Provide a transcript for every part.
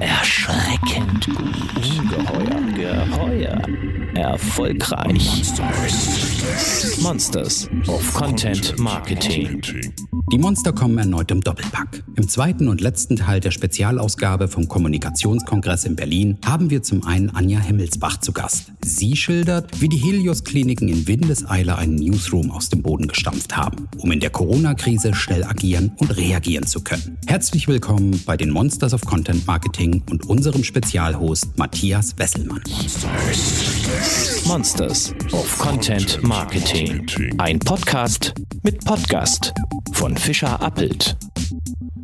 Erschreckend gut. Ungeheuer. Geheuer. Erfolgreich. Monsters of Content Marketing. Die Monster kommen erneut im Doppelpack. Im zweiten und letzten Teil der Spezialausgabe vom Kommunikationskongress in Berlin haben wir zum einen Anja Himmelsbach zu Gast. Sie schildert, wie die Helios-Kliniken in Windeseile einen Newsroom aus dem Boden gestampft haben, um in der Corona-Krise schnell agieren und reagieren zu können. Herzlich willkommen bei den Monsters of Content Marketing und unserem Spezialhost Matthias Wesselmann. Monsters of Content Marketing. Ein Podcast mit Podcast von Fischer Appelt.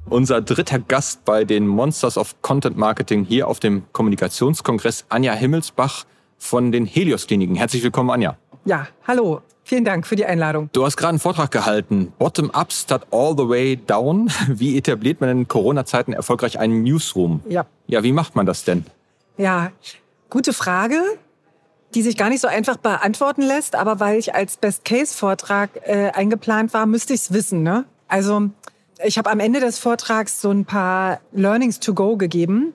Unser dritter Gast bei den Monsters of Content Marketing hier auf dem Kommunikationskongress, Anja Himmelsbach von den Helios Kliniken. Herzlich willkommen, Anja. Ja, hallo. Vielen Dank für die Einladung. Du hast gerade einen Vortrag gehalten. Bottom up statt all the way down. Wie etabliert man in Corona-Zeiten erfolgreich einen Newsroom? Ja. Ja, wie macht man das denn? Ja, gute Frage, die sich gar nicht so einfach beantworten lässt, aber weil ich als Best-Case-Vortrag äh, eingeplant war, müsste ich es wissen. Ne? Also ich habe am Ende des Vortrags so ein paar Learnings to go gegeben.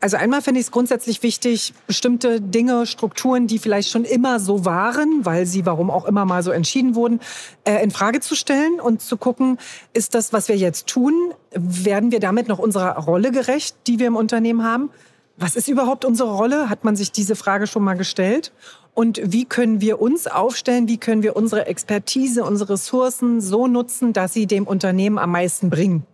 Also einmal finde ich es grundsätzlich wichtig, bestimmte Dinge, Strukturen, die vielleicht schon immer so waren, weil sie warum auch immer mal so entschieden wurden, äh, in Frage zu stellen und zu gucken, ist das, was wir jetzt tun, werden wir damit noch unserer Rolle gerecht, die wir im Unternehmen haben? Was ist überhaupt unsere Rolle? Hat man sich diese Frage schon mal gestellt? Und wie können wir uns aufstellen? Wie können wir unsere Expertise, unsere Ressourcen so nutzen, dass sie dem Unternehmen am meisten bringen?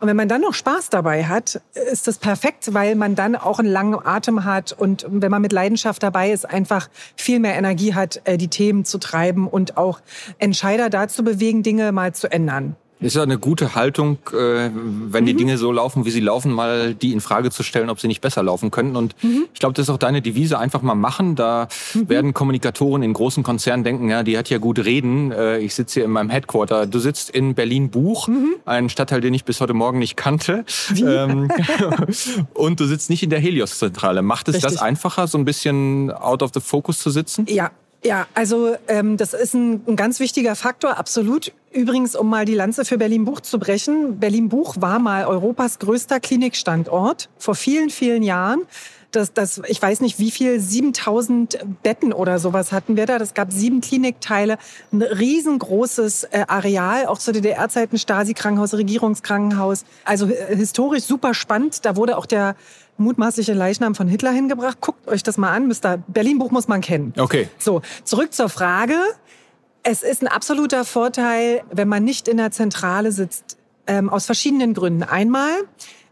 Und wenn man dann noch Spaß dabei hat, ist das perfekt, weil man dann auch einen langen Atem hat und wenn man mit Leidenschaft dabei ist, einfach viel mehr Energie hat, äh, die Themen zu treiben und auch Entscheider dazu bewegen, Dinge mal zu ändern. Ist ja eine gute Haltung, äh, wenn die mhm. Dinge so laufen, wie sie laufen, mal die in Frage zu stellen, ob sie nicht besser laufen könnten. Und mhm. ich glaube, das ist auch deine Devise, einfach mal machen. Da mhm. werden Kommunikatoren in großen Konzernen denken, ja, die hat ja gut reden. Äh, ich sitze hier in meinem Headquarter. Du sitzt in Berlin-Buch, mhm. ein Stadtteil, den ich bis heute Morgen nicht kannte. Ähm, und du sitzt nicht in der Helios-Zentrale. Macht es Richtig. das einfacher, so ein bisschen out of the focus zu sitzen? Ja, ja, also ähm, das ist ein, ein ganz wichtiger Faktor, absolut. Übrigens, um mal die Lanze für Berlin-Buch zu brechen. Berlin-Buch war mal Europas größter Klinikstandort vor vielen, vielen Jahren. Das, das, ich weiß nicht, wie viel, 7000 Betten oder sowas hatten wir da. Das gab sieben Klinikteile, ein riesengroßes äh, Areal, auch zu DDR-Zeiten Stasi-Krankenhaus, Regierungskrankenhaus. Also äh, historisch super spannend. Da wurde auch der mutmaßliche Leichnam von Hitler hingebracht. Guckt euch das mal an. Mr. Berlin-Buch muss man kennen. Okay. So, zurück zur Frage. Es ist ein absoluter Vorteil, wenn man nicht in der Zentrale sitzt, ähm, aus verschiedenen Gründen. Einmal,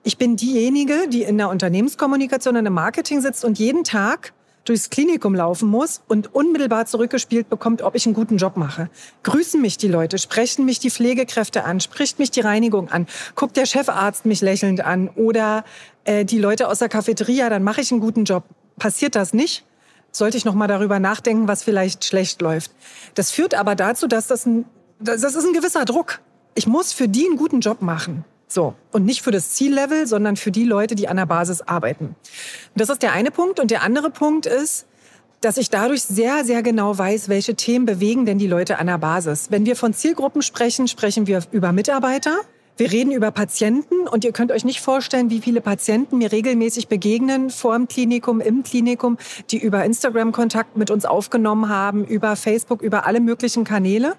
ich bin diejenige, die in der Unternehmenskommunikation und im Marketing sitzt und jeden Tag durchs Klinikum laufen muss und unmittelbar zurückgespielt bekommt, ob ich einen guten Job mache. Grüßen mich die Leute, sprechen mich die Pflegekräfte an, spricht mich die Reinigung an, guckt der Chefarzt mich lächelnd an oder äh, die Leute aus der Cafeteria, dann mache ich einen guten Job. Passiert das nicht? Sollte ich noch mal darüber nachdenken, was vielleicht schlecht läuft. Das führt aber dazu, dass das ein, das ist ein gewisser Druck. Ich muss für die einen guten Job machen. So. Und nicht für das Ziellevel, sondern für die Leute, die an der Basis arbeiten. Und das ist der eine Punkt. Und der andere Punkt ist, dass ich dadurch sehr, sehr genau weiß, welche Themen bewegen denn die Leute an der Basis. Wenn wir von Zielgruppen sprechen, sprechen wir über Mitarbeiter. Wir reden über Patienten und ihr könnt euch nicht vorstellen, wie viele Patienten mir regelmäßig begegnen vor dem Klinikum, im Klinikum, die über Instagram Kontakt mit uns aufgenommen haben, über Facebook, über alle möglichen Kanäle.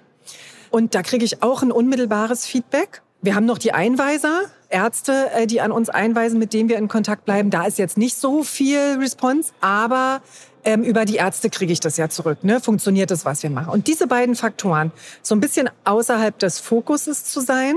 Und da kriege ich auch ein unmittelbares Feedback. Wir haben noch die Einweiser, Ärzte, äh, die an uns einweisen, mit denen wir in Kontakt bleiben. Da ist jetzt nicht so viel Response, aber ähm, über die Ärzte kriege ich das ja zurück. Ne? Funktioniert das, was wir machen? Und diese beiden Faktoren, so ein bisschen außerhalb des Fokuses zu sein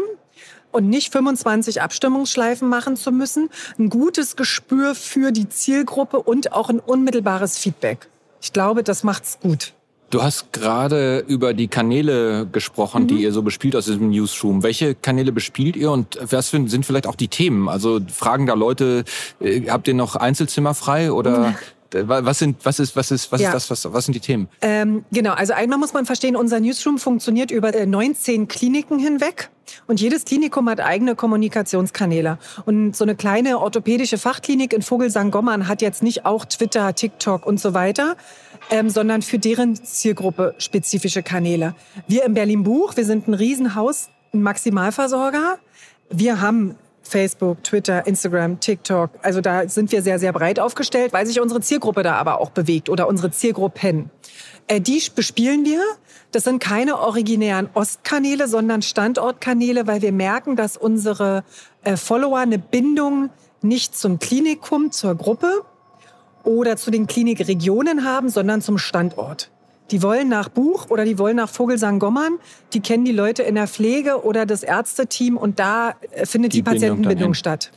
und nicht 25 Abstimmungsschleifen machen zu müssen, ein gutes Gespür für die Zielgruppe und auch ein unmittelbares Feedback. Ich glaube, das macht's gut. Du hast gerade über die Kanäle gesprochen, mhm. die ihr so bespielt aus diesem Newsroom. Welche Kanäle bespielt ihr und was sind vielleicht auch die Themen? Also fragen da Leute, äh, habt ihr noch Einzelzimmer frei oder mhm. Was sind, was ist, was ist, was ja. ist das, was, was sind die Themen? Ähm, genau, also einmal muss man verstehen, unser Newsroom funktioniert über 19 äh, Kliniken hinweg. Und jedes Klinikum hat eigene Kommunikationskanäle. Und so eine kleine orthopädische Fachklinik in Vogelsang-Gommern hat jetzt nicht auch Twitter, TikTok und so weiter, ähm, sondern für deren Zielgruppe spezifische Kanäle. Wir im Berlin Buch, wir sind ein Riesenhaus, ein Maximalversorger. Wir haben Facebook, Twitter, Instagram, TikTok. Also da sind wir sehr, sehr breit aufgestellt, weil sich unsere Zielgruppe da aber auch bewegt oder unsere Zielgruppen. Äh, die bespielen wir. Das sind keine originären Ostkanäle, sondern Standortkanäle, weil wir merken, dass unsere äh, Follower eine Bindung nicht zum Klinikum, zur Gruppe oder zu den Klinikregionen haben, sondern zum Standort. Die wollen nach Buch oder die wollen nach Vogelsang-Gommern. Die kennen die Leute in der Pflege oder das Ärzteteam und da äh, findet die, die Patientenbindung statt.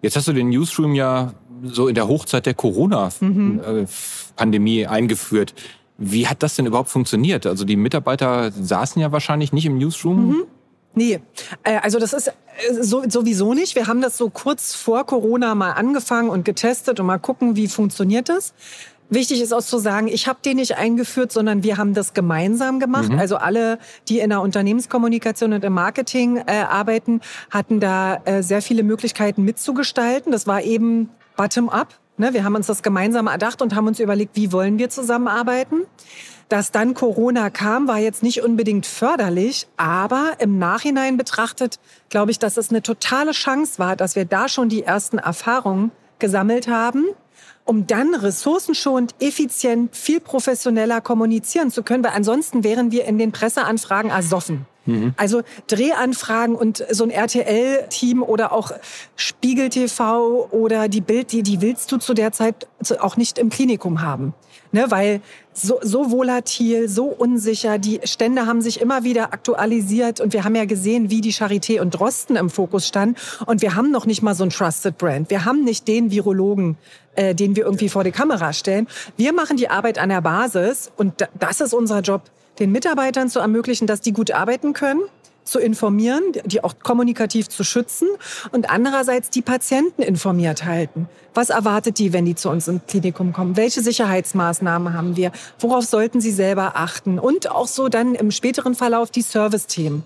Jetzt hast du den Newsroom ja so in der Hochzeit der Corona-Pandemie mhm. eingeführt. Wie hat das denn überhaupt funktioniert? Also die Mitarbeiter saßen ja wahrscheinlich nicht im Newsroom. Mhm. Nee, äh, also das ist äh, so, sowieso nicht. Wir haben das so kurz vor Corona mal angefangen und getestet und mal gucken, wie funktioniert das. Wichtig ist auch zu sagen, ich habe den nicht eingeführt, sondern wir haben das gemeinsam gemacht. Mhm. Also alle, die in der Unternehmenskommunikation und im Marketing äh, arbeiten, hatten da äh, sehr viele Möglichkeiten mitzugestalten. Das war eben bottom-up. Ne? Wir haben uns das gemeinsam erdacht und haben uns überlegt, wie wollen wir zusammenarbeiten. Dass dann Corona kam, war jetzt nicht unbedingt förderlich, aber im Nachhinein betrachtet glaube ich, dass es eine totale Chance war, dass wir da schon die ersten Erfahrungen gesammelt haben um dann ressourcenschonend, effizient, viel professioneller kommunizieren zu können, weil ansonsten wären wir in den Presseanfragen ersoffen. Mhm. Also Drehanfragen und so ein RTL-Team oder auch Spiegel TV oder die Bild, die, die willst du zu der Zeit auch nicht im Klinikum haben. Ne, weil so, so volatil, so unsicher, die Stände haben sich immer wieder aktualisiert und wir haben ja gesehen, wie die Charité und Drosten im Fokus standen und wir haben noch nicht mal so ein Trusted Brand. Wir haben nicht den Virologen, äh, den wir irgendwie vor die Kamera stellen. Wir machen die Arbeit an der Basis und das ist unser Job, den Mitarbeitern zu ermöglichen, dass die gut arbeiten können zu informieren, die auch kommunikativ zu schützen und andererseits die Patienten informiert halten. Was erwartet die, wenn die zu uns ins Klinikum kommen? Welche Sicherheitsmaßnahmen haben wir? Worauf sollten sie selber achten? Und auch so dann im späteren Verlauf die Service-Themen.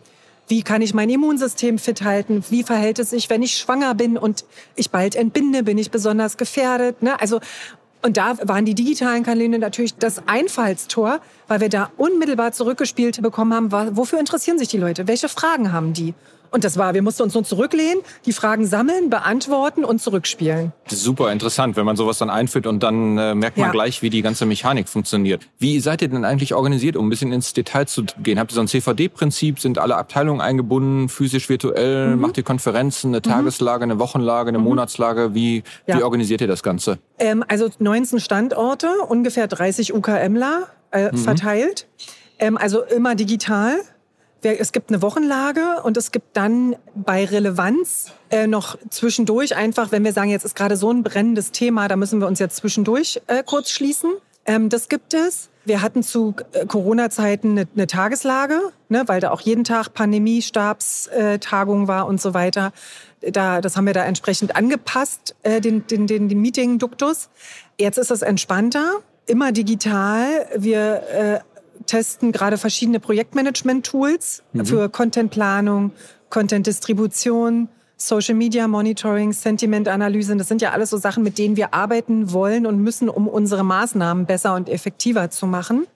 Wie kann ich mein Immunsystem fit halten? Wie verhält es sich, wenn ich schwanger bin und ich bald entbinde? Bin ich besonders gefährdet? Ne? Also und da waren die digitalen Kanäle natürlich das Einfallstor, weil wir da unmittelbar zurückgespielt bekommen haben, wofür interessieren sich die Leute? Welche Fragen haben die? Und das war, wir mussten uns nur zurücklehnen, die Fragen sammeln, beantworten und zurückspielen. Super interessant, wenn man sowas dann einführt und dann äh, merkt man ja. gleich, wie die ganze Mechanik funktioniert. Wie seid ihr denn eigentlich organisiert, um ein bisschen ins Detail zu gehen? Habt ihr so ein CVD-Prinzip? Sind alle Abteilungen eingebunden, physisch, virtuell? Mhm. Macht ihr Konferenzen, eine mhm. Tageslage, eine Wochenlage, eine mhm. Monatslage? Wie, ja. wie organisiert ihr das Ganze? Ähm, also 19 Standorte, ungefähr 30 UKMler äh, mhm. verteilt. Ähm, also immer digital es gibt eine Wochenlage und es gibt dann bei Relevanz äh, noch zwischendurch einfach, wenn wir sagen, jetzt ist gerade so ein brennendes Thema, da müssen wir uns jetzt zwischendurch äh, kurz schließen. Ähm, das gibt es. Wir hatten zu äh, Corona-Zeiten eine, eine, Tageslage, ne, weil da auch jeden Tag Pandemie, Stabstagung äh, war und so weiter. Da, das haben wir da entsprechend angepasst, äh, den, den, den, den Meeting-Duktus. Jetzt ist es entspannter, immer digital. Wir äh, testen gerade verschiedene Projektmanagement-Tools mhm. für Contentplanung, Content-Distribution, Social Media Monitoring, Sentiment-Analyse. Das sind ja alles so Sachen, mit denen wir arbeiten wollen und müssen, um unsere Maßnahmen besser und effektiver zu machen.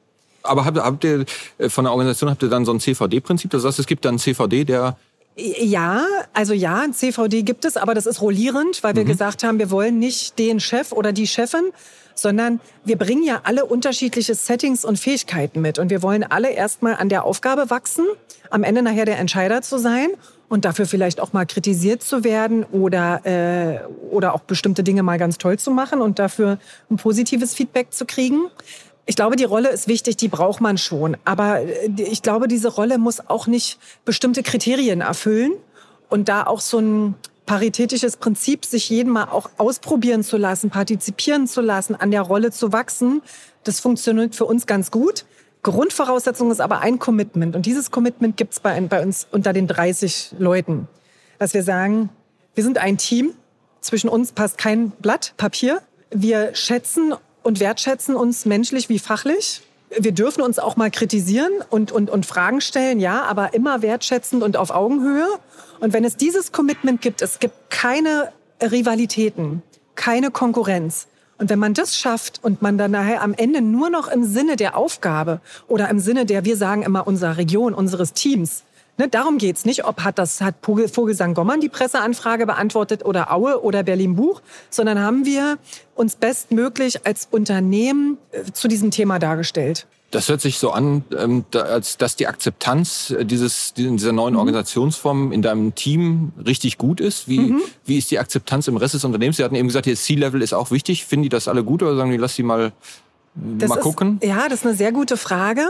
Aber habt, habt ihr äh, von der Organisation habt ihr dann so ein CVD-Prinzip? Das heißt, es gibt dann einen CVD, der ja, also ja, ein CVD gibt es, aber das ist rollierend, weil wir mhm. gesagt haben, wir wollen nicht den Chef oder die Chefin, sondern wir bringen ja alle unterschiedliche Settings und Fähigkeiten mit. Und wir wollen alle erstmal an der Aufgabe wachsen, am Ende nachher der Entscheider zu sein und dafür vielleicht auch mal kritisiert zu werden oder, äh, oder auch bestimmte Dinge mal ganz toll zu machen und dafür ein positives Feedback zu kriegen. Ich glaube, die Rolle ist wichtig, die braucht man schon. Aber äh, ich glaube, diese Rolle muss auch nicht bestimmte Kriterien erfüllen und da auch so ein paritätisches Prinzip, sich jeden mal auch ausprobieren zu lassen, partizipieren zu lassen, an der Rolle zu wachsen, das funktioniert für uns ganz gut. Grundvoraussetzung ist aber ein Commitment. Und dieses Commitment gibt es bei, bei uns unter den 30 Leuten. Dass wir sagen, wir sind ein Team. Zwischen uns passt kein Blatt Papier. Wir schätzen und wertschätzen uns menschlich wie fachlich wir dürfen uns auch mal kritisieren und, und, und Fragen stellen, ja, aber immer wertschätzend und auf Augenhöhe. Und wenn es dieses Commitment gibt, es gibt keine Rivalitäten, keine Konkurrenz. Und wenn man das schafft und man dann nachher am Ende nur noch im Sinne der Aufgabe oder im Sinne der, wir sagen immer unserer Region, unseres Teams, Ne, darum geht's nicht, ob hat das hat Vogelsang Gommern die Presseanfrage beantwortet oder Aue oder Berlin Buch, sondern haben wir uns bestmöglich als Unternehmen äh, zu diesem Thema dargestellt. Das hört sich so an, ähm, als dass die Akzeptanz äh, dieses, dieser neuen mhm. Organisationsform in deinem Team richtig gut ist. Wie, mhm. wie ist die Akzeptanz im Rest des Unternehmens? Sie hatten eben gesagt, das C-Level ist auch wichtig. Finden die das alle gut oder sagen die, lass sie mal das mal gucken? Ist, ja, das ist eine sehr gute Frage.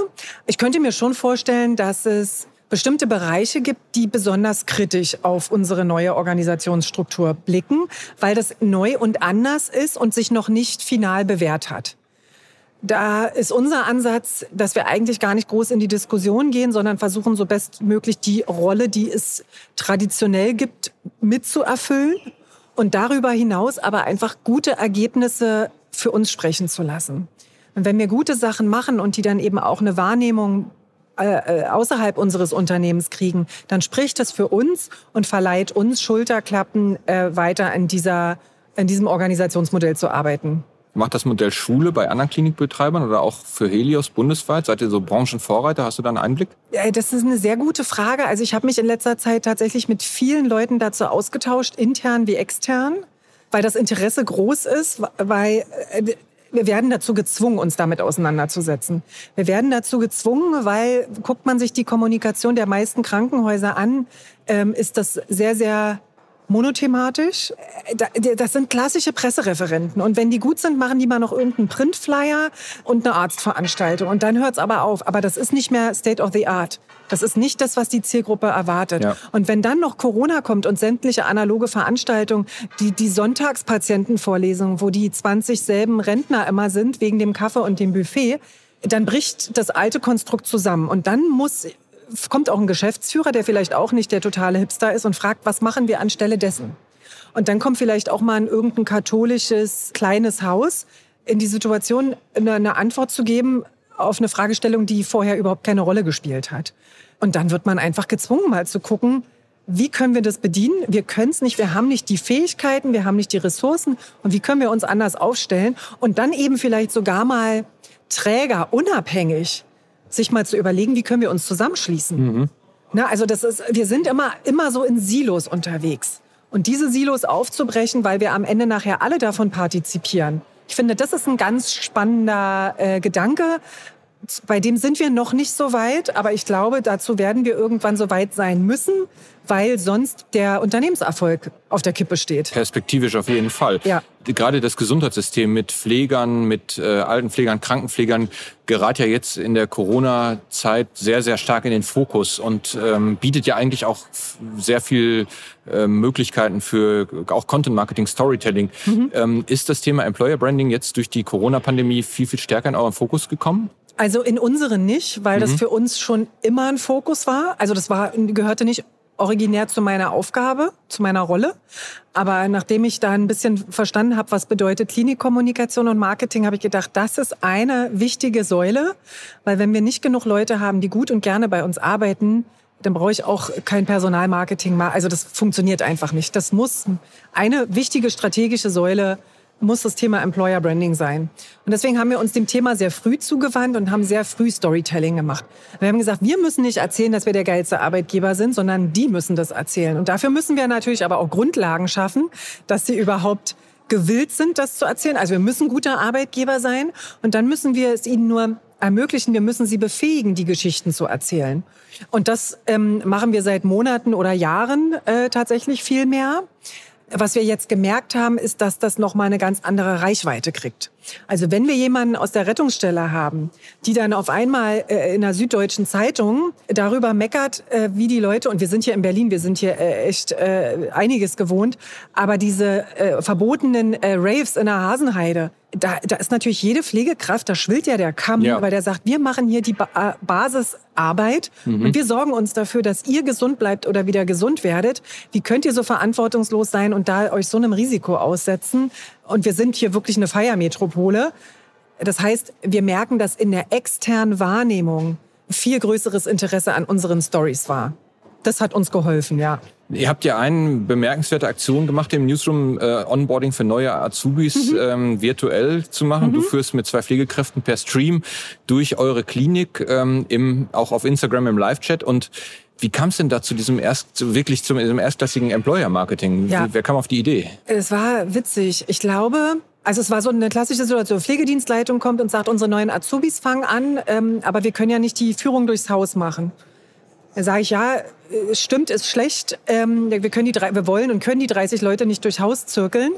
Ich könnte mir schon vorstellen, dass es bestimmte Bereiche gibt, die besonders kritisch auf unsere neue Organisationsstruktur blicken, weil das neu und anders ist und sich noch nicht final bewährt hat. Da ist unser Ansatz, dass wir eigentlich gar nicht groß in die Diskussion gehen, sondern versuchen, so bestmöglich die Rolle, die es traditionell gibt, mitzuerfüllen und darüber hinaus aber einfach gute Ergebnisse für uns sprechen zu lassen. Und wenn wir gute Sachen machen und die dann eben auch eine Wahrnehmung äh, äh außerhalb unseres Unternehmens kriegen, dann spricht das für uns und verleiht uns Schulterklappen, äh, weiter in, dieser, in diesem Organisationsmodell zu arbeiten. Macht das Modell Schule bei anderen Klinikbetreibern oder auch für Helios bundesweit? Seid ihr so Branchenvorreiter? Hast du da einen Einblick? Ja, das ist eine sehr gute Frage. Also ich habe mich in letzter Zeit tatsächlich mit vielen Leuten dazu ausgetauscht, intern wie extern, weil das Interesse groß ist, weil äh, wir werden dazu gezwungen, uns damit auseinanderzusetzen. Wir werden dazu gezwungen, weil guckt man sich die Kommunikation der meisten Krankenhäuser an, ähm, ist das sehr, sehr monothematisch. Äh, das sind klassische Pressereferenten. Und wenn die gut sind, machen die mal noch irgendeinen Printflyer und eine Arztveranstaltung. Und dann hört es aber auf. Aber das ist nicht mehr State of the Art. Das ist nicht das, was die Zielgruppe erwartet. Ja. Und wenn dann noch Corona kommt und sämtliche analoge Veranstaltungen, die, die Sonntagspatientenvorlesungen, wo die 20 selben Rentner immer sind, wegen dem Kaffee und dem Buffet, dann bricht das alte Konstrukt zusammen. Und dann muss kommt auch ein Geschäftsführer, der vielleicht auch nicht der totale Hipster ist und fragt, was machen wir anstelle dessen? Und dann kommt vielleicht auch mal ein irgendein katholisches kleines Haus in die Situation, eine, Antwort zu geben auf eine Fragestellung, die vorher überhaupt keine Rolle gespielt hat. Und dann wird man einfach gezwungen, mal zu gucken, wie können wir das bedienen? Wir können es nicht, wir haben nicht die Fähigkeiten, wir haben nicht die Ressourcen und wie können wir uns anders aufstellen? Und dann eben vielleicht sogar mal Träger unabhängig sich mal zu überlegen, wie können wir uns zusammenschließen. Mhm. Na, also das ist, wir sind immer, immer so in Silos unterwegs. Und diese Silos aufzubrechen, weil wir am Ende nachher alle davon partizipieren. Ich finde, das ist ein ganz spannender äh, Gedanke. Bei dem sind wir noch nicht so weit, aber ich glaube, dazu werden wir irgendwann so weit sein müssen, weil sonst der Unternehmenserfolg auf der Kippe steht. Perspektivisch auf jeden Fall. Ja. Gerade das Gesundheitssystem mit Pflegern, mit äh, Altenpflegern, Krankenpflegern gerät ja jetzt in der Corona-Zeit sehr, sehr stark in den Fokus und ähm, bietet ja eigentlich auch sehr viel äh, Möglichkeiten für auch Content-Marketing, Storytelling. Mhm. Ähm, ist das Thema Employer Branding jetzt durch die Corona-Pandemie viel, viel stärker in euren Fokus gekommen? Also in unseren nicht, weil mhm. das für uns schon immer ein Fokus war. Also das war, gehörte nicht originär zu meiner Aufgabe, zu meiner Rolle. Aber nachdem ich da ein bisschen verstanden habe, was bedeutet Klinikkommunikation und Marketing, habe ich gedacht, das ist eine wichtige Säule, weil wenn wir nicht genug Leute haben, die gut und gerne bei uns arbeiten, dann brauche ich auch kein Personalmarketing. Also das funktioniert einfach nicht. Das muss eine wichtige strategische Säule muss das Thema Employer Branding sein. Und deswegen haben wir uns dem Thema sehr früh zugewandt und haben sehr früh Storytelling gemacht. Wir haben gesagt, wir müssen nicht erzählen, dass wir der geilste Arbeitgeber sind, sondern die müssen das erzählen. Und dafür müssen wir natürlich aber auch Grundlagen schaffen, dass sie überhaupt gewillt sind, das zu erzählen. Also wir müssen guter Arbeitgeber sein und dann müssen wir es ihnen nur ermöglichen, wir müssen sie befähigen, die Geschichten zu erzählen. Und das ähm, machen wir seit Monaten oder Jahren äh, tatsächlich viel mehr. Was wir jetzt gemerkt haben, ist, dass das nochmal eine ganz andere Reichweite kriegt. Also wenn wir jemanden aus der Rettungsstelle haben, die dann auf einmal äh, in der Süddeutschen Zeitung darüber meckert, äh, wie die Leute, und wir sind hier in Berlin, wir sind hier äh, echt äh, einiges gewohnt, aber diese äh, verbotenen äh, Raves in der Hasenheide, da, da ist natürlich jede Pflegekraft, da schwillt ja der Kamm, ja. weil der sagt, wir machen hier die ba Basisarbeit mhm. und wir sorgen uns dafür, dass ihr gesund bleibt oder wieder gesund werdet. Wie könnt ihr so verantwortungslos sein und da euch so einem Risiko aussetzen? Und wir sind hier wirklich eine Feiermetropole. Das heißt, wir merken, dass in der externen Wahrnehmung viel größeres Interesse an unseren Stories war. Das hat uns geholfen, ja. Ihr habt ja eine bemerkenswerte Aktion gemacht im Newsroom, äh, Onboarding für neue Azubis mhm. ähm, virtuell zu machen. Mhm. Du führst mit zwei Pflegekräften per Stream durch eure Klinik, ähm, im, auch auf Instagram im Live-Chat. Und Wie kam es denn da zu diesem erst, wirklich zum diesem erstklassigen Employer-Marketing? Ja. Wer kam auf die Idee? Es war witzig. Ich glaube, also es war so eine klassische Situation. Pflegedienstleitung kommt und sagt, unsere neuen Azubis fangen an, ähm, aber wir können ja nicht die Führung durchs Haus machen. Da sage ich, ja, äh, stimmt, ist schlecht. Ähm, wir, können die, drei- wir wollen und können die 30 Leute nicht durchs Haus zirkeln,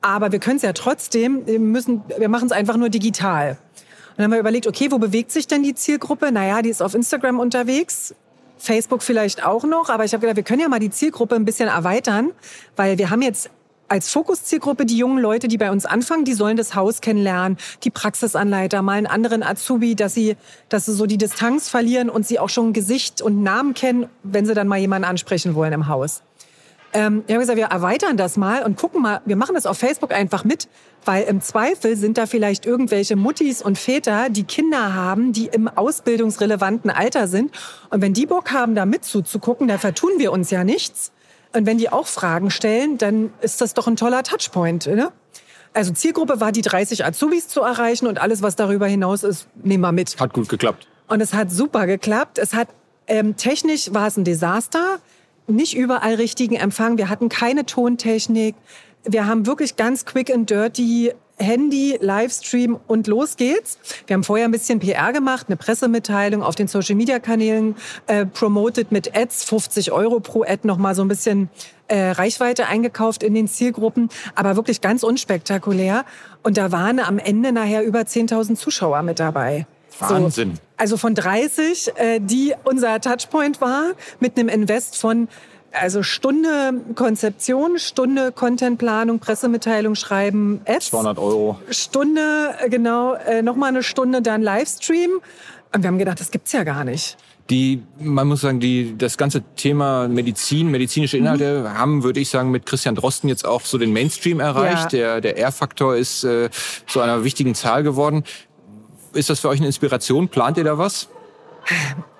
aber wir können es ja trotzdem, wir, müssen, wir machen es einfach nur digital. Und dann haben wir überlegt, okay, wo bewegt sich denn die Zielgruppe? Naja, die ist auf Instagram unterwegs, Facebook vielleicht auch noch, aber ich habe gedacht, wir können ja mal die Zielgruppe ein bisschen erweitern, weil wir haben jetzt als Fokuszielgruppe die jungen Leute, die bei uns anfangen, die sollen das Haus kennenlernen, die Praxisanleiter, mal einen anderen Azubi, dass sie, dass sie so die Distanz verlieren und sie auch schon Gesicht und Namen kennen, wenn sie dann mal jemanden ansprechen wollen im Haus. Ähm, ich habe gesagt, wir erweitern das mal und gucken mal, wir machen das auf Facebook einfach mit, weil im Zweifel sind da vielleicht irgendwelche Muttis und Väter, die Kinder haben, die im ausbildungsrelevanten Alter sind. Und wenn die Bock haben, da mit zuzugucken, da vertun wir uns ja nichts. Und wenn die auch Fragen stellen, dann ist das doch ein toller Touchpoint. Ne? Also Zielgruppe war, die 30 Azubis zu erreichen und alles, was darüber hinaus ist, nehmen wir mit. Hat gut geklappt. Und es hat super geklappt. Es hat ähm, technisch war es ein Desaster. Nicht überall richtigen Empfang. Wir hatten keine Tontechnik. Wir haben wirklich ganz quick and dirty Handy, Livestream und los geht's. Wir haben vorher ein bisschen PR gemacht, eine Pressemitteilung auf den Social Media Kanälen äh, promoted mit Ads, 50 Euro pro Ad nochmal so ein bisschen äh, Reichweite eingekauft in den Zielgruppen, aber wirklich ganz unspektakulär. Und da waren am Ende nachher über 10.000 Zuschauer mit dabei. Wahnsinn. So, also von 30, äh, die unser Touchpoint war, mit einem Invest von also Stunde Konzeption, Stunde Contentplanung, Pressemitteilung schreiben, Ads. 200 Euro. Stunde, äh, genau, äh, nochmal eine Stunde dann Livestream. Und wir haben gedacht, das gibt's ja gar nicht. Die, man muss sagen, die, das ganze Thema Medizin, medizinische Inhalte Mhm. haben, würde ich sagen, mit Christian Drosten jetzt auch so den Mainstream erreicht. Ja. Der, der R-Faktor ist äh, zu einer wichtigen Zahl geworden. Ist das für euch eine Inspiration? Plant ihr da was?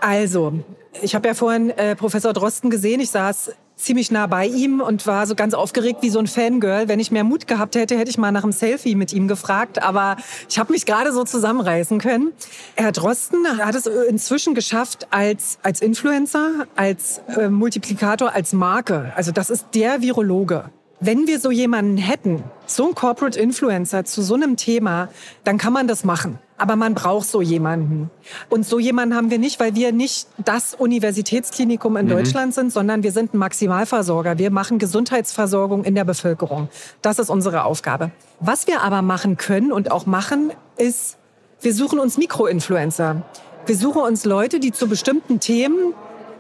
Also, ich habe ja vorhin äh, Professor Drosten gesehen. Ich saß ziemlich nah bei ihm und war so ganz aufgeregt wie so ein Fangirl. Wenn ich mehr Mut gehabt hätte, hätte ich mal nach einem Selfie mit ihm gefragt. Aber ich habe mich gerade so zusammenreißen können. Herr Drosten hat es inzwischen geschafft als, als Influencer, als äh, Multiplikator, als Marke. Also das ist der Virologe. Wenn wir so jemanden hätten, so ein Corporate Influencer zu so einem Thema, dann kann man das machen. Aber man braucht so jemanden. Und so jemanden haben wir nicht, weil wir nicht das Universitätsklinikum in Deutschland sind, sondern wir sind ein Maximalversorger. Wir machen Gesundheitsversorgung in der Bevölkerung. Das ist unsere Aufgabe. Was wir aber machen können und auch machen, ist, wir suchen uns Mikroinfluencer. Wir suchen uns Leute, die zu bestimmten Themen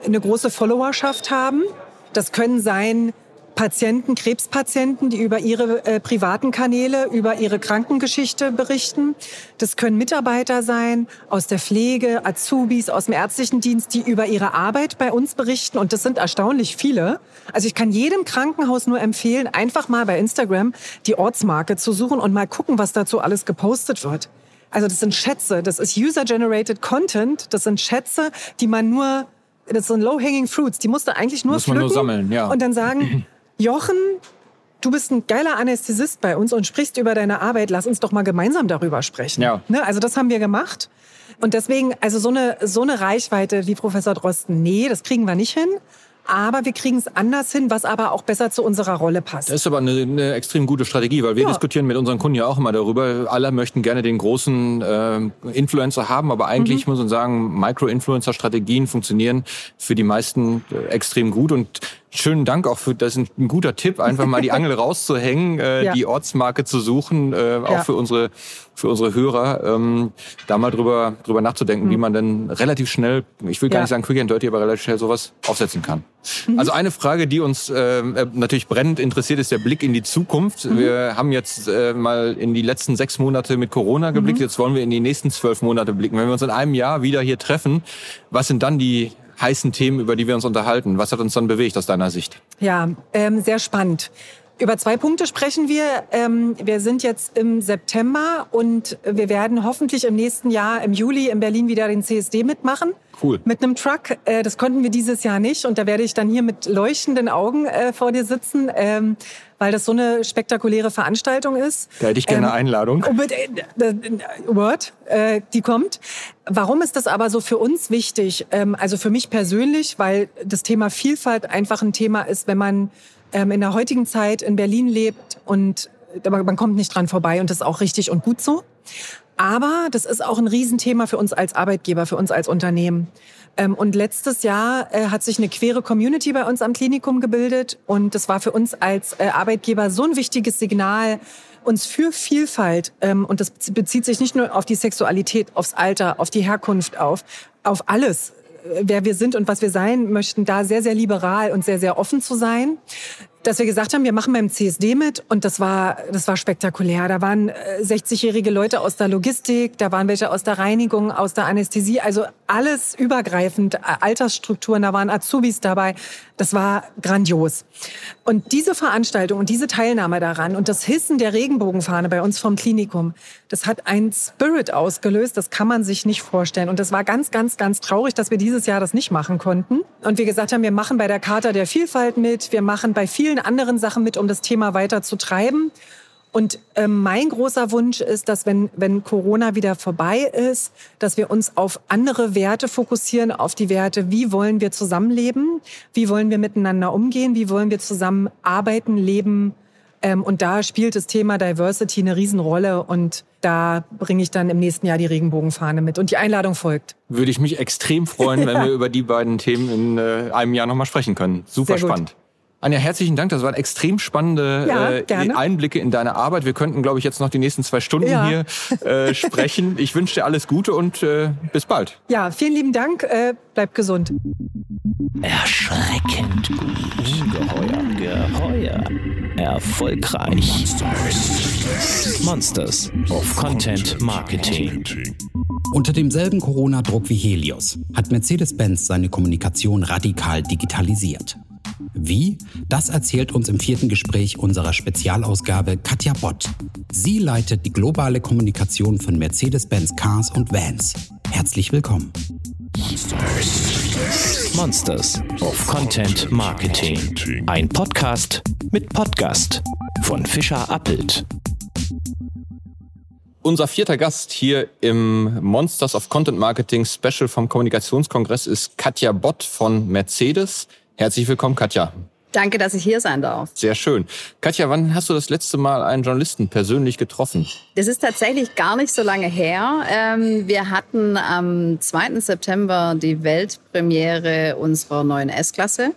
eine große Followerschaft haben. Das können sein Patienten, Krebspatienten, die über ihre äh, privaten Kanäle, über ihre Krankengeschichte berichten. Das können Mitarbeiter sein aus der Pflege, Azubis, aus dem ärztlichen Dienst, die über ihre Arbeit bei uns berichten. Und das sind erstaunlich viele. Also ich kann jedem Krankenhaus nur empfehlen, einfach mal bei Instagram die Ortsmarke zu suchen und mal gucken, was dazu alles gepostet wird. Also das sind Schätze, das ist User-Generated Content, das sind Schätze, die man nur, das sind Low-Hanging Fruits, die musst du eigentlich nur Muss man nur pflücken sammeln, ja. und dann sagen, Jochen, du bist ein geiler Anästhesist bei uns und sprichst über deine Arbeit, lass uns doch mal gemeinsam darüber sprechen. Ja. Ne? Also das haben wir gemacht. Und deswegen, also so eine, so eine Reichweite wie Professor Drosten, nee, das kriegen wir nicht hin. Aber wir kriegen es anders hin, was aber auch besser zu unserer Rolle passt. Das ist aber eine, eine extrem gute Strategie, weil wir Ja. diskutieren mit unseren Kunden ja auch immer darüber. Alle möchten gerne den großen äh, Influencer haben, aber eigentlich muss man sagen, Micro-Influencer-Strategien funktionieren für die meisten äh, extrem gut und Schönen Dank auch für das ist ein guter Tipp, einfach mal die Angel rauszuhängen, äh, Ja. die Ortsmarke zu suchen, äh, auch Ja. für unsere für unsere Hörer, ähm, da mal drüber drüber nachzudenken, wie man dann relativ schnell, ich will gar Mhm. Ja. nicht sagen quick and dirty, aber relativ schnell sowas aufsetzen kann. Mhm. Also eine Frage, die uns ähm, äh, natürlich brennend interessiert, ist der Blick in die Zukunft. Mhm. Wir haben jetzt äh, mal in die letzten sechs Monate mit Corona geblickt. Mhm. Jetzt wollen wir in die nächsten zwölf Monate blicken. Wenn wir uns in einem Jahr wieder hier treffen, was sind dann die heißen Themen, über die wir uns unterhalten? Was hat uns dann bewegt aus deiner Sicht? Ja, ähm, sehr spannend. Über zwei Punkte sprechen wir. Ähm, wir sind jetzt im September und wir werden hoffentlich im nächsten Jahr, im Juli, in Berlin wieder den CSD mitmachen. Cool. Mit einem Truck. Äh, das konnten wir dieses Jahr nicht. Und da werde ich dann hier mit leuchtenden Augen äh, vor dir sitzen, ähm, weil das so eine spektakuläre Veranstaltung ist. Da hätte ich gerne eine Einladung. Word, die kommt. Warum ist das aber so für uns wichtig? Also für mich persönlich, weil das Thema Vielfalt einfach ein Thema ist, wenn man in der heutigen Zeit in Berlin lebt und man kommt nicht dran vorbei und das ist auch richtig und gut so. Aber das ist auch ein Riesenthema für uns als Arbeitgeber, für uns als Unternehmen. Ähm, und letztes Jahr äh, hat sich eine queere Community bei uns am Klinikum gebildet. Und das war für uns als äh, Arbeitgeber so ein wichtiges Signal, uns für Vielfalt, ähm, und das bezieht sich nicht nur auf die Sexualität, aufs Alter, auf die Herkunft, auf, auf alles, äh, wer wir sind und was wir sein möchten, da sehr, sehr liberal und sehr, sehr offen zu sein dass wir gesagt haben, wir machen beim CSD mit und das war, das war spektakulär. Da waren 60-jährige äh, Leute aus der Logistik, da waren welche aus der Reinigung, aus der Anästhesie, also alles übergreifend, Altersstrukturen, da waren Azubis dabei. Das war grandios. Und diese Veranstaltung und diese Teilnahme daran und das Hissen der Regenbogenfahne bei uns vom Klinikum, das hat ein Spirit ausgelöst, das kann man sich nicht vorstellen. Und das war ganz, ganz, ganz traurig, dass wir dieses Jahr das nicht machen konnten. Und wir gesagt haben, wir machen bei der Charta der Vielfalt mit, wir machen bei vielen anderen Sachen mit, um das Thema weiter zu treiben. Und äh, mein großer Wunsch ist, dass wenn, wenn Corona wieder vorbei ist, dass wir uns auf andere Werte fokussieren, auf die Werte, wie wollen wir zusammenleben, wie wollen wir miteinander umgehen, wie wollen wir zusammen arbeiten, leben. Ähm, und da spielt das Thema Diversity eine Riesenrolle und da bringe ich dann im nächsten Jahr die Regenbogenfahne mit. Und die Einladung folgt. Würde ich mich extrem freuen, wenn wir über die beiden Themen in äh, einem Jahr nochmal sprechen können. Super spannend. Anja, herzlichen Dank. Das waren extrem spannende ja, äh, Einblicke in deine Arbeit. Wir könnten, glaube ich, jetzt noch die nächsten zwei Stunden ja. hier äh, sprechen. Ich wünsche dir alles Gute und äh, bis bald. Ja, vielen lieben Dank. Äh, bleib gesund. Erschreckend gut. Ungeheuer. Geheuer. Erfolgreich. Monsters. Monsters of Content Marketing. Unter demselben Corona-Druck wie Helios hat Mercedes-Benz seine Kommunikation radikal digitalisiert. Wie? Das erzählt uns im vierten Gespräch unserer Spezialausgabe Katja Bott. Sie leitet die globale Kommunikation von Mercedes-Benz Cars und Vans. Herzlich willkommen. Monsters of Content Marketing. Ein Podcast mit Podcast von Fischer Appelt. Unser vierter Gast hier im Monsters of Content Marketing Special vom Kommunikationskongress ist Katja Bott von Mercedes. Herzlich willkommen, Katja. Danke, dass ich hier sein darf. Sehr schön. Katja, wann hast du das letzte Mal einen Journalisten persönlich getroffen? Das ist tatsächlich gar nicht so lange her. Ähm, wir hatten am 2. September die Weltpremiere unserer neuen S-Klasse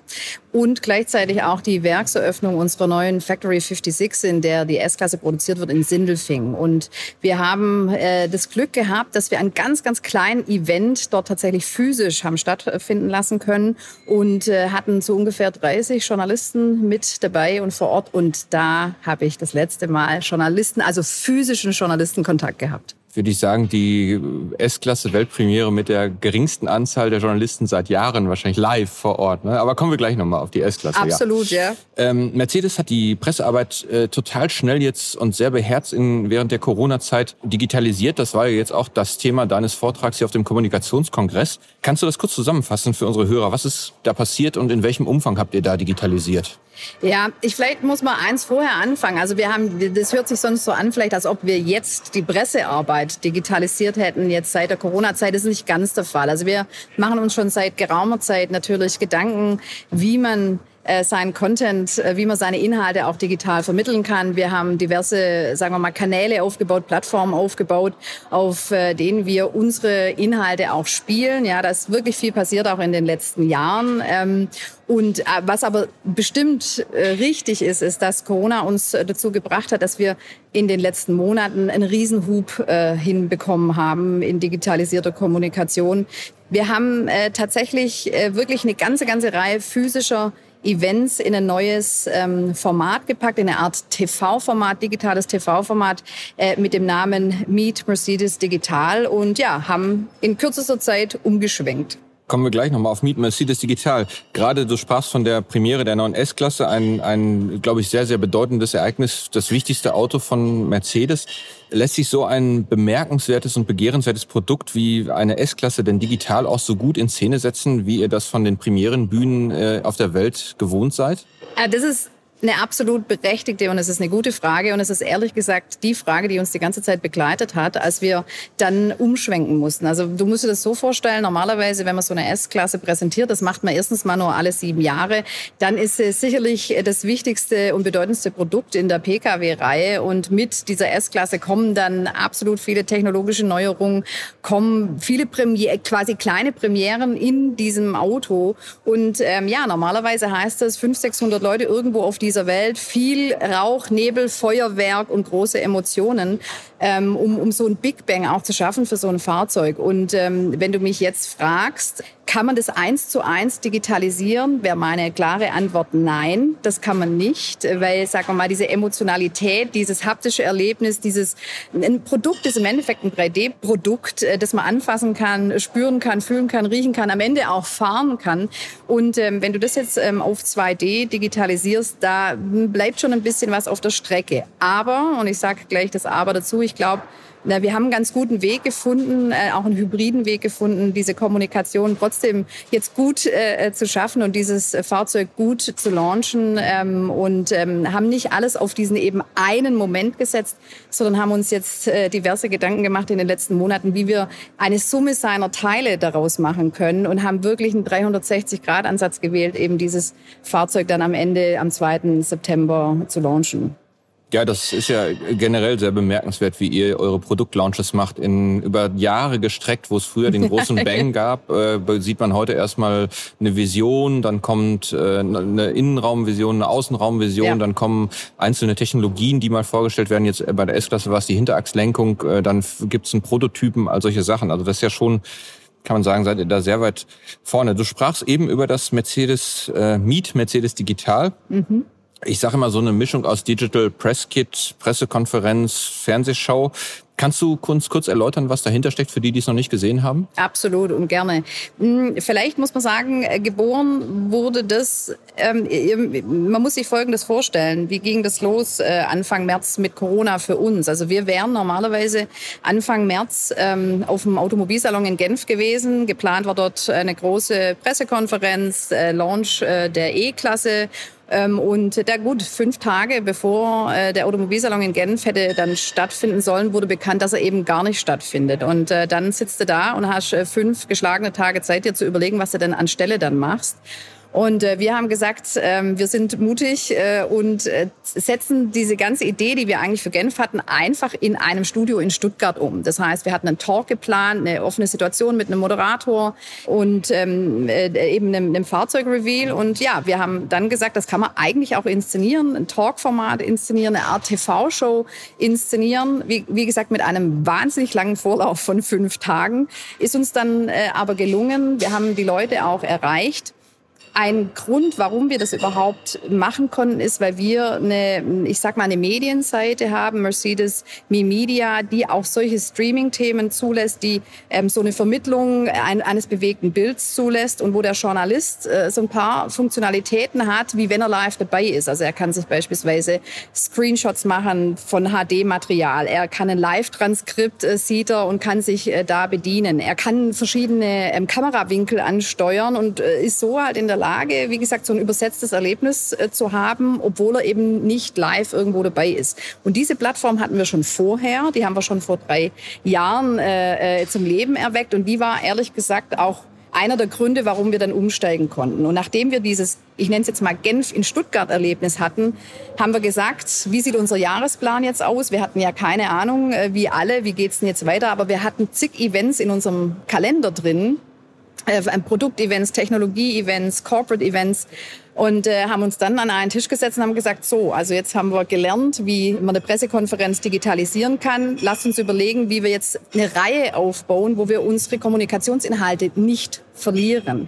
und gleichzeitig auch die Werkseröffnung unserer neuen Factory 56, in der die S-Klasse produziert wird in Sindelfing. Und wir haben äh, das Glück gehabt, dass wir ein ganz, ganz kleines Event dort tatsächlich physisch haben stattfinden lassen können und äh, hatten so ungefähr 30 Journalisten mit dabei und vor Ort. Und da habe ich das letzte Mal Journalisten, also physischen Journalisten gehabt würde ich sagen, die S-Klasse Weltpremiere mit der geringsten Anzahl der Journalisten seit Jahren, wahrscheinlich live vor Ort. Ne? Aber kommen wir gleich nochmal auf die S-Klasse. Absolut, ja. ja. Ähm, Mercedes hat die Pressearbeit äh, total schnell jetzt und sehr beherzt in, während der Corona-Zeit digitalisiert. Das war ja jetzt auch das Thema deines Vortrags hier auf dem Kommunikationskongress. Kannst du das kurz zusammenfassen für unsere Hörer? Was ist da passiert und in welchem Umfang habt ihr da digitalisiert? Ja, ich vielleicht muss mal eins vorher anfangen. Also wir haben, das hört sich sonst so an, vielleicht als ob wir jetzt die Pressearbeit digitalisiert hätten, jetzt seit der Corona-Zeit. Ist nicht ganz der Fall. Also wir machen uns schon seit geraumer Zeit natürlich Gedanken, wie man äh, seinen Content, äh, wie man seine Inhalte auch digital vermitteln kann. Wir haben diverse, sagen wir mal, Kanäle aufgebaut, Plattformen aufgebaut, auf äh, denen wir unsere Inhalte auch spielen. Ja, da ist wirklich viel passiert auch in den letzten Jahren. Ähm, und was aber bestimmt richtig ist, ist, dass Corona uns dazu gebracht hat, dass wir in den letzten Monaten einen Riesenhub hinbekommen haben in digitalisierter Kommunikation. Wir haben tatsächlich wirklich eine ganze, ganze Reihe physischer Events in ein neues ähm, Format gepackt, in eine Art TV-Format, digitales TV-Format äh, mit dem Namen Meet Mercedes Digital und ja, haben in kürzester Zeit umgeschwenkt. Kommen wir gleich nochmal auf Meet Mercedes Digital. Gerade du sprachst von der Premiere der neuen S-Klasse, ein, ein, glaube ich, sehr, sehr bedeutendes Ereignis, das wichtigste Auto von Mercedes. Lässt sich so ein bemerkenswertes und begehrenswertes Produkt wie eine S-Klasse denn digital auch so gut in Szene setzen, wie ihr das von den Premierenbühnen äh, auf der Welt gewohnt seid? Äh, das ist eine absolut berechtigte und es ist eine gute Frage und es ist ehrlich gesagt die Frage, die uns die ganze Zeit begleitet hat, als wir dann umschwenken mussten. Also du musst dir das so vorstellen, normalerweise, wenn man so eine S-Klasse präsentiert, das macht man erstens mal nur alle sieben Jahre, dann ist es sicherlich das wichtigste und bedeutendste Produkt in der Pkw-Reihe und mit dieser S-Klasse kommen dann absolut viele technologische Neuerungen, kommen viele Premier quasi kleine Premieren in diesem Auto und ähm, ja, normalerweise heißt das 500, 600 Leute irgendwo auf dieser Welt, viel Rauch, Nebel, Feuerwerk und große Emotionen, ähm, um, um so ein Big Bang auch zu schaffen für so ein Fahrzeug. Und ähm, wenn du mich jetzt fragst, kann man das eins zu eins digitalisieren? Wäre meine klare Antwort nein, das kann man nicht, weil, sagen wir mal, diese Emotionalität, dieses haptische Erlebnis, dieses ein Produkt ist im Endeffekt ein 3D-Produkt, äh, das man anfassen kann, spüren kann, fühlen kann, riechen kann, am Ende auch fahren kann. Und ähm, wenn du das jetzt ähm, auf 2D digitalisierst, da bleibt schon ein bisschen was auf der Strecke. Aber, und ich sage gleich das Aber dazu, ich glaube, na, wir haben einen ganz guten Weg gefunden, äh, auch einen hybriden Weg gefunden, diese Kommunikation trotzdem jetzt gut äh, zu schaffen und dieses Fahrzeug gut zu launchen ähm, und ähm, haben nicht alles auf diesen eben einen Moment gesetzt, sondern haben uns jetzt äh, diverse Gedanken gemacht in den letzten Monaten, wie wir eine Summe seiner Teile daraus machen können und haben wirklich einen 360-Grad-Ansatz gewählt, eben dieses Fahrzeug dann am Ende am 2. September zu launchen. Ja, das ist ja generell sehr bemerkenswert, wie ihr eure Produktlaunches macht. In über Jahre gestreckt, wo es früher den großen Bang gab, äh, sieht man heute erstmal eine Vision, dann kommt äh, eine Innenraumvision, eine Außenraumvision, ja. dann kommen einzelne Technologien, die mal vorgestellt werden. Jetzt bei der S-Klasse war es die Hinterachslenkung, äh, dann gibt es einen Prototypen, all solche Sachen. Also das ist ja schon kann man sagen, seid ihr da sehr weit vorne. Du sprachst eben über das Mercedes äh, Meet, Mercedes Digital. Mhm ich sage immer so eine Mischung aus Digital Press Kit, Pressekonferenz, Fernsehshow. Kannst du kurz, kurz erläutern, was dahinter steckt, für die, die es noch nicht gesehen haben? Absolut und gerne. Hm, vielleicht muss man sagen, äh, geboren wurde das, ähm, man muss sich Folgendes vorstellen. Wie ging das los äh, Anfang März mit Corona für uns? Also wir wären normalerweise Anfang März ähm, auf dem Automobilsalon in Genf gewesen. Geplant war dort eine große Pressekonferenz, äh, Launch äh, der E-Klasse und da gut, fünf Tage bevor äh, der Automobilsalon in Genf hätte dann stattfinden sollen, wurde bekannt, dass er eben gar nicht stattfindet. Und äh, dann sitzt du da und hast äh, fünf geschlagene Tage Zeit, dir zu überlegen, was du denn anstelle dann machst. Und äh, wir haben gesagt, ähm, wir sind mutig äh, und äh, setzen diese ganze Idee, die wir eigentlich für Genf hatten, einfach in einem Studio in Stuttgart um. Das heißt, wir hatten einen Talk geplant, eine offene Situation mit einem Moderator und ähm, äh, eben einem, einem Fahrzeugreveal. Und ja, wir haben dann gesagt, das kann man eigentlich auch inszenieren, ein Talkformat inszenieren, eine Art TV-Show inszenieren. Wie, wie gesagt, mit einem wahnsinnig langen Vorlauf von fünf Tagen ist uns dann äh, aber gelungen. Wir haben die Leute auch erreicht. Ein Grund, warum wir das überhaupt machen konnten, ist, weil wir eine, ich sag mal, eine Medienseite haben, Mercedes Me Media, die auch solche Streaming-Themen zulässt, die ähm, so eine Vermittlung ein, eines bewegten Bilds zulässt und wo der Journalist äh, so ein paar Funktionalitäten hat, wie wenn er live dabei ist. Also er kann sich beispielsweise Screenshots machen von HD-Material. Er kann ein Live-Transkript äh, sieht er und kann sich äh, da bedienen. Er kann verschiedene ähm, Kamerawinkel ansteuern und äh, ist so halt in der Lage, wie gesagt, so ein übersetztes Erlebnis äh, zu haben, obwohl er eben nicht live irgendwo dabei ist. Und diese Plattform hatten wir schon vorher, die haben wir schon vor drei Jahren äh, äh zum Leben erweckt und die war ehrlich gesagt auch einer der Gründe, warum wir dann umsteigen konnten. Und nachdem wir dieses, ich nenne es jetzt mal Genf in Stuttgart Erlebnis hatten, haben wir gesagt, wie sieht unser Jahresplan jetzt aus? Wir hatten ja keine Ahnung, äh, wie alle, wie geht's denn jetzt weiter, aber wir hatten zig Events in unserem Kalender drin, äh, Produktevents, Technologie-Events, Corporate-Events und äh, haben uns dann an einen Tisch gesetzt und haben gesagt, so, also jetzt haben wir gelernt, wie man eine Pressekonferenz digitalisieren kann. Lasst uns überlegen, wie wir jetzt eine Reihe aufbauen, wo wir unsere Kommunikationsinhalte nicht verlieren.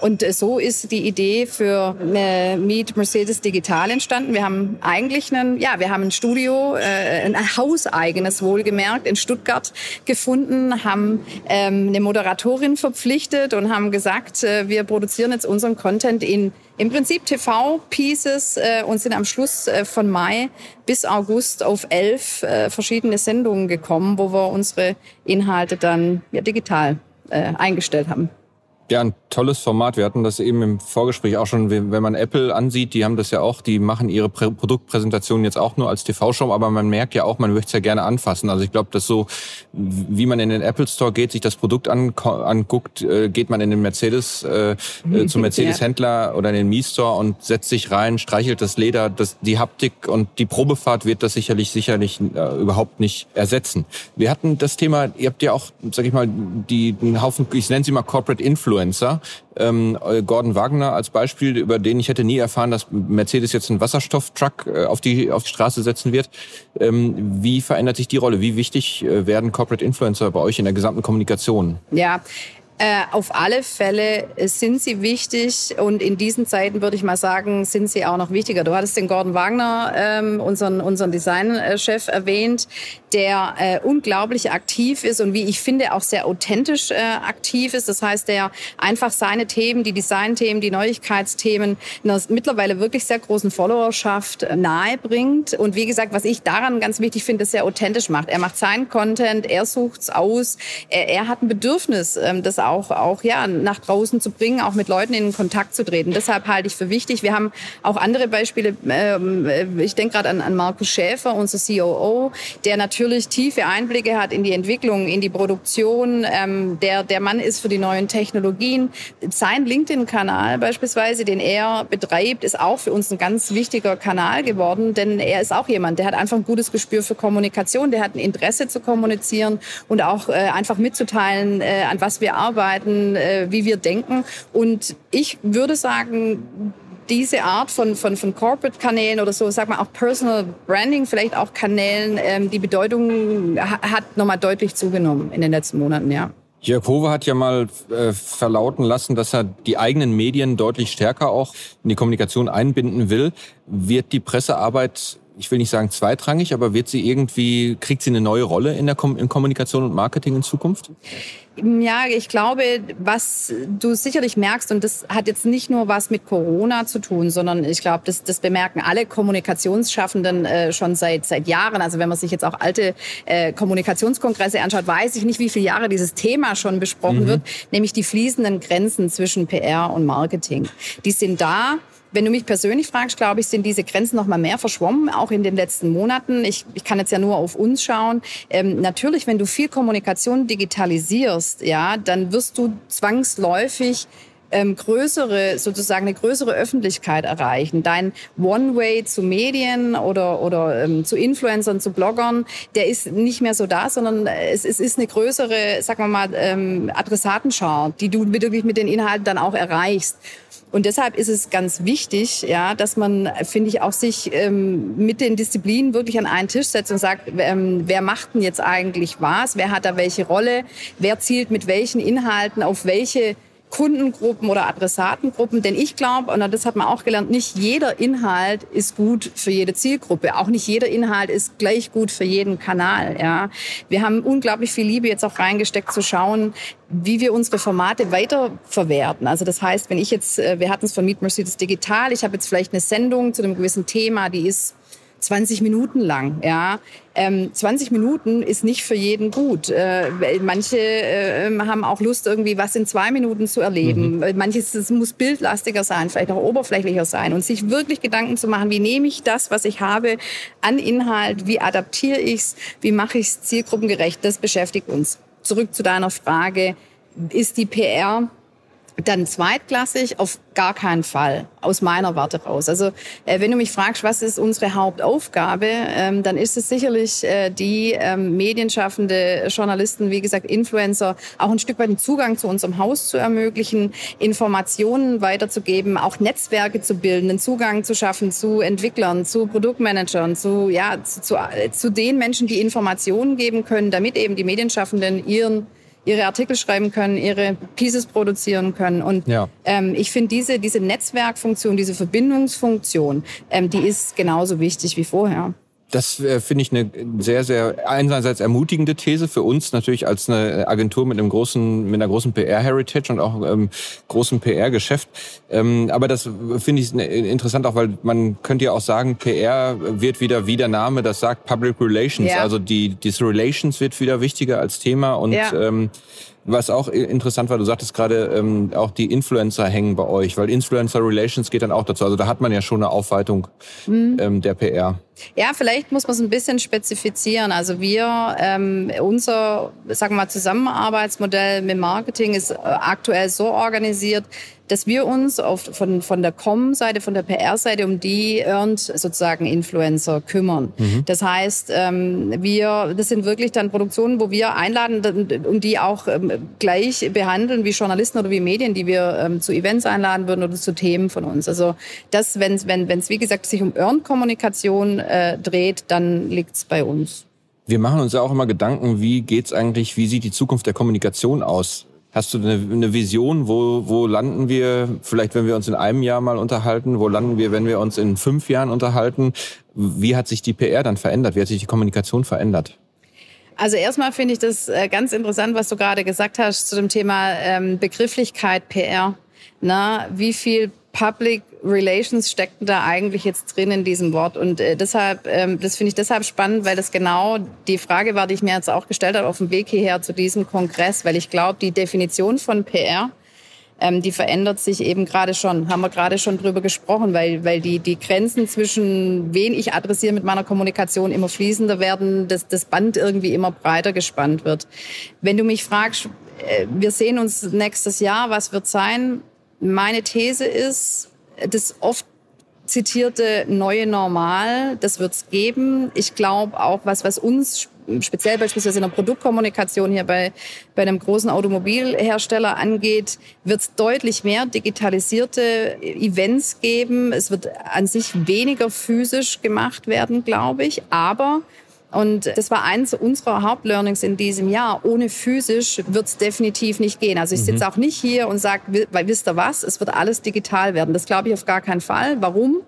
Und äh, so ist die Idee für äh, Meet Mercedes Digital entstanden. Wir haben eigentlich einen, ja, wir haben ein Studio, äh, ein hauseigenes wohlgemerkt in Stuttgart gefunden, haben ähm, eine Moderatorin verpflichtet und haben gesagt, wir produzieren jetzt unseren Content in im Prinzip TV-Pieces äh, und sind am Schluss äh, von Mai bis August auf elf äh, verschiedene Sendungen gekommen, wo wir unsere Inhalte dann ja, digital eingestellt haben. Ja, ein tolles Format. Wir hatten das eben im Vorgespräch auch schon, wenn man Apple ansieht, die haben das ja auch, die machen ihre Prä Produktpräsentation jetzt auch nur als TV-Show, aber man merkt ja auch, man möchte es ja gerne anfassen. Also ich glaube, dass so, wie man in den Apple Store geht, sich das Produkt an, anguckt, äh, geht man in den Mercedes, äh, äh, zum Mercedes-Händler oder in den Mi-Store und setzt sich rein, streichelt das Leder, das, die Haptik und die Probefahrt wird das sicherlich, sicherlich äh, überhaupt nicht ersetzen. Wir hatten das Thema, ihr habt ja auch, sag ich mal, die, den Haufen, ich nenne sie mal Corporate Influencer, ähm, Gordon Wagner als Beispiel, über den ich hätte nie erfahren, dass Mercedes jetzt einen Wasserstofftruck äh, auf, die, auf die Straße setzen wird. Ähm, wie verändert sich die Rolle? Wie wichtig äh, werden Corporate Influencer bei euch in der gesamten Kommunikation? Ja, äh, auf alle Fälle sind sie wichtig und in diesen Zeiten würde ich mal sagen, sind sie auch noch wichtiger. Du hattest den Gordon Wagner, ähm, unseren, unseren Designchef, erwähnt, der äh, unglaublich aktiv ist und wie ich finde auch sehr authentisch äh, aktiv ist. Das heißt, der einfach seine Themen, die Designthemen, die Neuigkeitsthemen einer mittlerweile wirklich sehr großen Followerschaft äh, nahe bringt. Und wie gesagt, was ich daran ganz wichtig finde, ist sehr authentisch macht. Er macht seinen Content, er sucht's aus, er, er hat ein Bedürfnis, ähm, das auch, auch ja, nach draußen zu bringen, auch mit Leuten in Kontakt zu treten. Deshalb halte ich für wichtig. Wir haben auch andere Beispiele. Ähm, äh, ich denke gerade an, an Markus Schäfer, unser COO, der natürlich tiefe Einblicke hat in die Entwicklung, in die Produktion. Ähm, der, der Mann ist für die neuen Technologien. Sein LinkedIn-Kanal beispielsweise, den er betreibt, ist auch für uns ein ganz wichtiger Kanal geworden, denn er ist auch jemand, der hat einfach ein gutes Gespür für Kommunikation, der hat ein Interesse zu kommunizieren und auch äh, einfach mitzuteilen, äh, an was wir arbeiten, äh, wie wir denken. Und ich würde sagen, diese Art von, von, von Corporate-Kanälen oder so, sag mal auch Personal Branding, vielleicht auch Kanälen, ähm, die Bedeutung hat nochmal deutlich zugenommen in den letzten Monaten, ja. Jörg Hove hat ja mal äh, verlauten lassen, dass er die eigenen Medien deutlich stärker auch in die Kommunikation einbinden will. Wird die Pressearbeit ich will nicht sagen zweitrangig, aber wird sie irgendwie, kriegt sie eine neue Rolle in der Kom in Kommunikation und Marketing in Zukunft? Ja, ich glaube, was du sicherlich merkst, und das hat jetzt nicht nur was mit Corona zu tun, sondern ich glaube, das, das bemerken alle Kommunikationsschaffenden äh, schon seit, seit Jahren. Also wenn man sich jetzt auch alte äh, Kommunikationskongresse anschaut, weiß ich nicht, wie viele Jahre dieses Thema schon besprochen mhm. wird, nämlich die fließenden Grenzen zwischen PR und Marketing. Die sind da. Wenn du mich persönlich fragst, glaube ich, sind diese Grenzen noch mal mehr verschwommen, auch in den letzten Monaten. Ich, ich kann jetzt ja nur auf uns schauen. Ähm, natürlich, wenn du viel Kommunikation digitalisierst, ja, dann wirst du zwangsläufig ähm, größere, sozusagen eine größere Öffentlichkeit erreichen. Dein One-Way zu Medien oder, oder ähm, zu Influencern, zu Bloggern, der ist nicht mehr so da, sondern es, es ist eine größere, sagen wir mal, ähm, Adressatenschar, die du wirklich mit den Inhalten dann auch erreichst. Und deshalb ist es ganz wichtig, ja, dass man, finde ich, auch sich ähm, mit den Disziplinen wirklich an einen Tisch setzt und sagt, ähm, wer macht denn jetzt eigentlich was? Wer hat da welche Rolle? Wer zielt mit welchen Inhalten auf welche Kundengruppen oder Adressatengruppen. Denn ich glaube, und das hat man auch gelernt, nicht jeder Inhalt ist gut für jede Zielgruppe. Auch nicht jeder Inhalt ist gleich gut für jeden Kanal. Ja. Wir haben unglaublich viel Liebe jetzt auch reingesteckt zu schauen, wie wir unsere Formate weiterverwerten. Also das heißt, wenn ich jetzt, äh, wir hatten es von Meet Mercedes Digital, ich habe jetzt vielleicht eine Sendung zu einem gewissen Thema, die ist 20 Minuten lang. Ja, ähm, 20 Minuten ist nicht für jeden gut. Äh, manche äh, haben auch Lust, irgendwie was in zwei Minuten zu erleben. Mhm. Manches es muss bildlastiger sein, vielleicht auch oberflächlicher sein und sich wirklich Gedanken zu machen, wie nehme ich das, was ich habe, an Inhalt, wie adaptiere ich es, wie mache ich es zielgruppengerecht. Das beschäftigt uns. Zurück zu deiner Frage, ist die PR dann zweitklassig auf gar keinen Fall, aus meiner Warte raus. Also äh, wenn du mich fragst, was ist unsere Hauptaufgabe, ähm, dann ist es sicherlich äh, die ähm, medienschaffende Journalisten, wie gesagt Influencer, auch ein Stück weit den Zugang zu unserem Haus zu ermöglichen, Informationen weiterzugeben, auch Netzwerke zu bilden, einen Zugang zu schaffen zu Entwicklern, zu Produktmanagern, zu, ja, zu, zu, zu den Menschen, die Informationen geben können, damit eben die Medienschaffenden ihren ihre Artikel schreiben können, ihre Pieces produzieren können. Und ja. ähm, ich finde diese, diese Netzwerkfunktion, diese Verbindungsfunktion, ähm, die ist genauso wichtig wie vorher. Das äh, finde ich eine sehr, sehr einerseits ermutigende These für uns natürlich als eine Agentur mit einem großen, mit einer großen PR-Heritage und auch ähm, großen PR-Geschäft. Ähm, aber das finde ich interessant auch, weil man könnte ja auch sagen, PR wird wieder, wie der Name das sagt, Public Relations. Ja. Also die, diese Relations wird wieder wichtiger als Thema und ja. ähm, was auch interessant war, du sagtest gerade, ähm, auch die Influencer hängen bei euch, weil Influencer Relations geht dann auch dazu. Also da hat man ja schon eine Aufweitung mhm. ähm, der PR. Ja, vielleicht muss man es ein bisschen spezifizieren. Also wir, ähm, unser, sagen wir mal, Zusammenarbeitsmodell mit Marketing ist äh, aktuell so organisiert, dass wir uns auf, von, von der Com-Seite, von der PR-Seite um die Earned sozusagen Influencer kümmern. Mhm. Das heißt, ähm, wir, das sind wirklich dann Produktionen, wo wir einladen und die auch ähm, gleich behandeln wie Journalisten oder wie Medien, die wir ähm, zu Events einladen würden oder zu Themen von uns. Also das, wenn es, wenn, wenn's, wie gesagt, sich um Earned-Kommunikation äh, dreht, dann liegt es bei uns. Wir machen uns ja auch immer Gedanken, wie geht's eigentlich, wie sieht die Zukunft der Kommunikation aus? Hast du eine, eine, Vision, wo, wo landen wir, vielleicht wenn wir uns in einem Jahr mal unterhalten, wo landen wir, wenn wir uns in fünf Jahren unterhalten? Wie hat sich die PR dann verändert? Wie hat sich die Kommunikation verändert? Also erstmal finde ich das äh, ganz interessant, was du gerade gesagt hast zu dem Thema ähm, Begrifflichkeit PR. Na, wie viel Public Relations steckt da eigentlich jetzt drin in diesem Wort. Und äh, deshalb, ähm, das finde ich deshalb spannend, weil das genau die Frage war, die ich mir jetzt auch gestellt habe auf dem Weg hierher zu diesem Kongress, weil ich glaube, die Definition von PR, ähm, die verändert sich eben gerade schon, haben wir gerade schon drüber gesprochen, weil, weil die, die Grenzen zwischen wen ich adressiere mit meiner Kommunikation immer fließender werden, dass das Band irgendwie immer breiter gespannt wird. Wenn du mich fragst, äh, wir sehen uns nächstes Jahr, was wird sein? Meine These ist, das oft zitierte neue Normal, das wird es geben. Ich glaube auch, was, was uns speziell beispielsweise in der Produktkommunikation hier bei, bei einem großen Automobilhersteller angeht, wird es deutlich mehr digitalisierte Events geben. Es wird an sich weniger physisch gemacht werden, glaube ich. Aber und das war eins unserer Hauptlearnings in diesem Jahr. Ohne physisch wird es definitiv nicht gehen. Also ich sitze mhm. auch nicht hier und sage, weil wisst ihr was, es wird alles digital werden. Das glaube ich auf gar keinen Fall. Warum?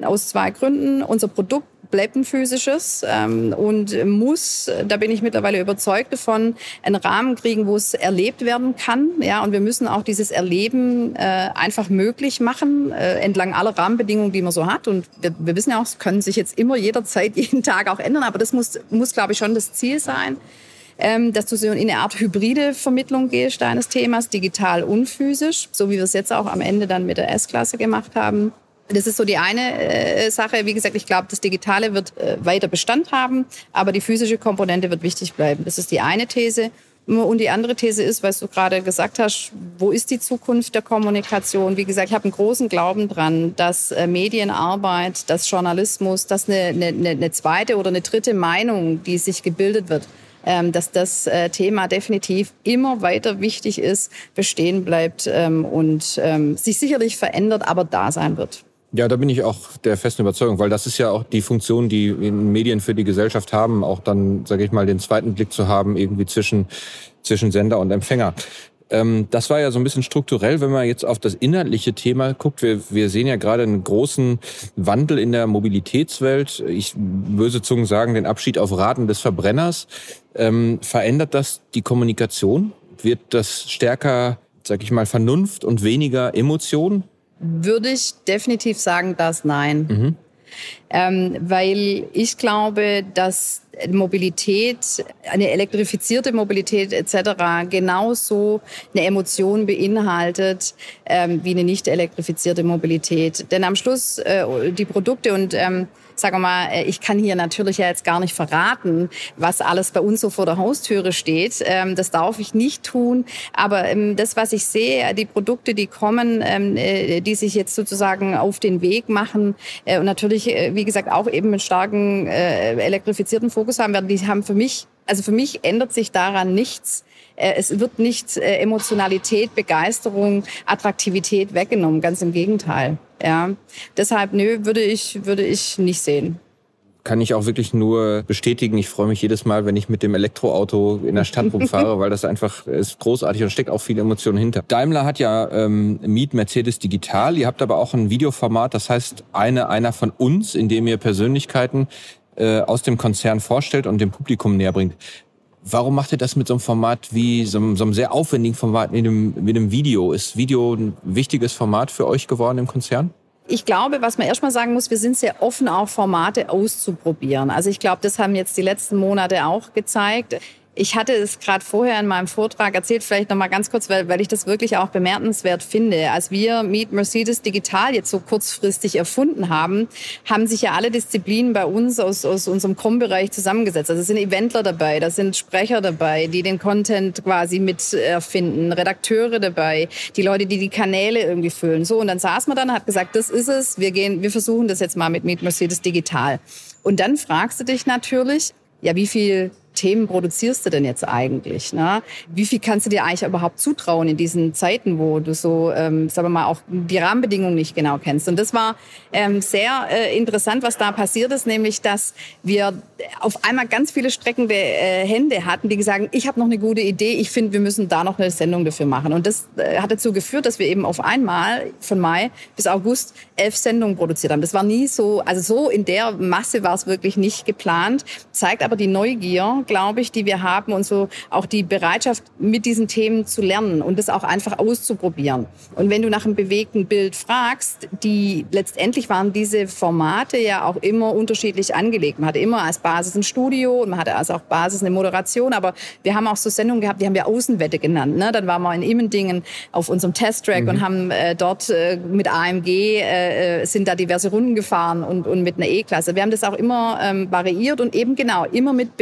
Aus zwei Gründen. Unser Produkt bleibt ein physisches ähm, und muss, da bin ich mittlerweile überzeugt davon, einen Rahmen kriegen, wo es erlebt werden kann. Ja, und wir müssen auch dieses Erleben äh, einfach möglich machen, äh, entlang aller Rahmenbedingungen, die man so hat. Und wir, wir wissen ja auch, es können sich jetzt immer jederzeit, jeden Tag auch ändern, aber das muss, muss glaube ich, schon das Ziel sein ähm, dass du so in eine Art hybride Vermittlung gehst deines Themas, digital und physisch, so wie wir es jetzt auch am Ende dann mit der S-Klasse gemacht haben. Das ist so die eine äh, Sache. Wie gesagt, ich glaube, das Digitale wird äh, weiter Bestand haben, aber die physische Komponente wird wichtig bleiben. Das ist die eine These. Und die andere These ist, was du gerade gesagt hast, wo ist die Zukunft der Kommunikation? Wie gesagt, ich habe einen großen Glauben dran, dass äh, Medienarbeit, dass Journalismus, dass eine, eine, eine zweite oder eine dritte Meinung, die sich gebildet wird, ähm, dass das äh, Thema definitiv immer weiter wichtig ist, bestehen bleibt ähm, und ähm, sich sicherlich verändert, aber da sein wird. Ja, da bin ich auch der festen Überzeugung, weil das ist ja auch die Funktion, die Medien für die Gesellschaft haben, auch dann, sage ich mal, den zweiten Blick zu haben, irgendwie zwischen, zwischen Sender und Empfänger. Ähm, das war ja so ein bisschen strukturell, wenn man jetzt auf das inhaltliche Thema guckt. Wir, wir sehen ja gerade einen großen Wandel in der Mobilitätswelt. Ich böse Zungen sagen, den Abschied auf Raten des Verbrenners. Ähm, verändert das die Kommunikation? Wird das stärker, sag ich mal, Vernunft und weniger Emotion? Würde ich definitiv sagen, dass nein. Mhm. Ähm, weil ich glaube, dass Mobilität, eine elektrifizierte Mobilität etc. genauso eine Emotion beinhaltet ähm, wie eine nicht elektrifizierte Mobilität. Denn am Schluss äh, die Produkte und ähm, sagen wir mal, äh, ich kann hier natürlich ja jetzt gar nicht verraten, was alles bei uns so vor der Haustüre steht. Ähm, das darf ich nicht tun. Aber ähm, das, was ich sehe, die Produkte, die kommen, ähm, äh, die sich jetzt sozusagen auf den Weg machen äh, und natürlich, wie gesagt, auch eben einen starken elektrifizierten Fokus haben werden, die haben für mich, also für mich ändert sich daran nichts. Es wird nicht Emotionalität, Begeisterung, Attraktivität weggenommen, ganz im Gegenteil. Ja, deshalb, nö, würde ich, würde ich nicht sehen. kann ich auch wirklich nur bestätigen. Ich freue mich jedes Mal, wenn ich mit dem Elektroauto in der Stadt rumfahre, weil das einfach ist großartig und steckt auch viel Emotion hinter. Daimler hat ja ähm, Meet Mercedes Digital. Ihr habt aber auch ein Videoformat, das heißt eine einer von uns, in dem ihr Persönlichkeiten äh, aus dem Konzern vorstellt und dem Publikum näher bringt. Warum macht ihr das mit so einem Format wie so, so einem sehr aufwendigen Format mit einem, mit einem Video? Ist Video ein wichtiges Format für euch geworden im Konzern? Ich glaube, was man erstmal sagen muss, wir sind sehr offen, auch Formate auszuprobieren. Also ich glaube, das haben jetzt die letzten Monate auch gezeigt. Ich hatte es gerade vorher in meinem Vortrag erzählt, vielleicht noch mal ganz kurz, weil, weil ich das wirklich auch bemerkenswert finde. Als wir Meet Mercedes Digital jetzt so kurzfristig erfunden haben, haben sich ja alle Disziplinen bei uns aus, aus unserem Com-Bereich zusammengesetzt. Also es sind Eventler dabei, da sind Sprecher dabei, die den Content quasi mit erfinden, Redakteure dabei, die Leute, die die Kanäle irgendwie füllen. So, und dann saß man dann, hat gesagt, das ist es, wir gehen, wir versuchen das jetzt mal mit Meet Mercedes Digital. Und dann fragst du dich natürlich, ja, wie viel Themen produzierst du denn jetzt eigentlich? Ne? Wie viel kannst du dir eigentlich überhaupt zutrauen in diesen Zeiten, wo du so, ähm, sagen wir mal, auch die Rahmenbedingungen nicht genau kennst? Und das war ähm, sehr äh, interessant, was da passiert ist, nämlich, dass wir auf einmal ganz viele streckende äh, Hände hatten, die gesagt ich habe noch eine gute Idee, ich finde, wir müssen da noch eine Sendung dafür machen. Und das äh, hat dazu geführt, dass wir eben auf einmal von Mai bis August elf Sendungen produziert haben. Das war nie so, also so in der Masse war es wirklich nicht geplant, zeigt aber die Neugier, glaube ich, die wir haben und so auch die Bereitschaft, mit diesen Themen zu lernen und das auch einfach auszuprobieren. Und wenn du nach einem bewegten Bild fragst, die letztendlich waren diese Formate ja auch immer unterschiedlich angelegt. Man hatte immer als Basis ein Studio und man hatte also auch Basis eine Moderation, aber wir haben auch so Sendungen gehabt, die haben wir Außenwette genannt. Ne? Dann waren wir in Immendingen auf unserem Testtrack mhm. und haben äh, dort äh, mit AMG äh, äh, sind da diverse Runden gefahren und, und mit einer E-Klasse. Wir haben das auch immer ähm, variiert und eben genau immer mit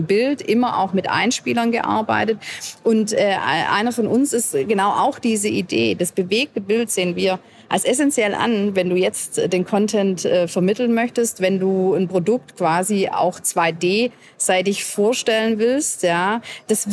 bewegtem Bild, immer auch mit Einspielern gearbeitet. Und äh, einer von uns ist genau auch diese Idee. Das bewegte Bild sehen wir als essentiell an, wenn du jetzt den Content äh, vermitteln möchtest, wenn du ein Produkt quasi auch 2D-seitig vorstellen willst. Ja, das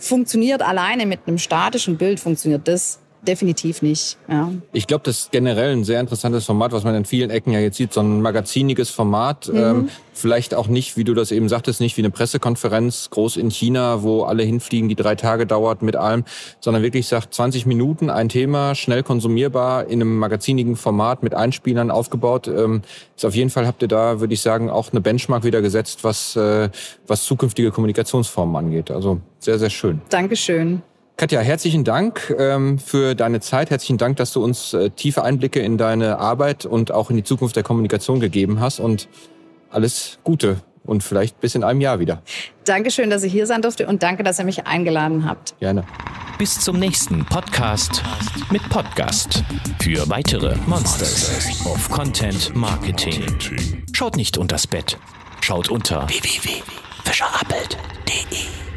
funktioniert alleine mit einem statischen Bild funktioniert das definitiv nicht. Ja. Ich glaube, das ist generell ein sehr interessantes Format, was man in vielen Ecken ja jetzt sieht, so ein magaziniges Format. Mhm. Ähm, vielleicht auch nicht, wie du das eben sagtest, nicht wie eine Pressekonferenz groß in China, wo alle hinfliegen, die drei Tage dauert mit allem, sondern wirklich sagt 20 Minuten, ein Thema, schnell konsumierbar, in einem magazinigen Format mit Einspielern aufgebaut. Ähm, ist auf jeden Fall habt ihr da, würde ich sagen, auch eine Benchmark wieder gesetzt, was, äh, was zukünftige Kommunikationsformen angeht. Also sehr, sehr schön. Dankeschön. Katja, herzlichen Dank ähm, für deine Zeit. Herzlichen Dank, dass du uns äh, tiefe Einblicke in deine Arbeit und auch in die Zukunft der Kommunikation gegeben hast. Und alles Gute und vielleicht bis in einem Jahr wieder. Dankeschön, dass ich hier sein durfte und danke, dass ihr mich eingeladen habt. Gerne. Bis zum nächsten Podcast mit Podcast für weitere Monsters of Content Marketing. Schaut nicht unters Bett, schaut unter www.fischerappelt.de.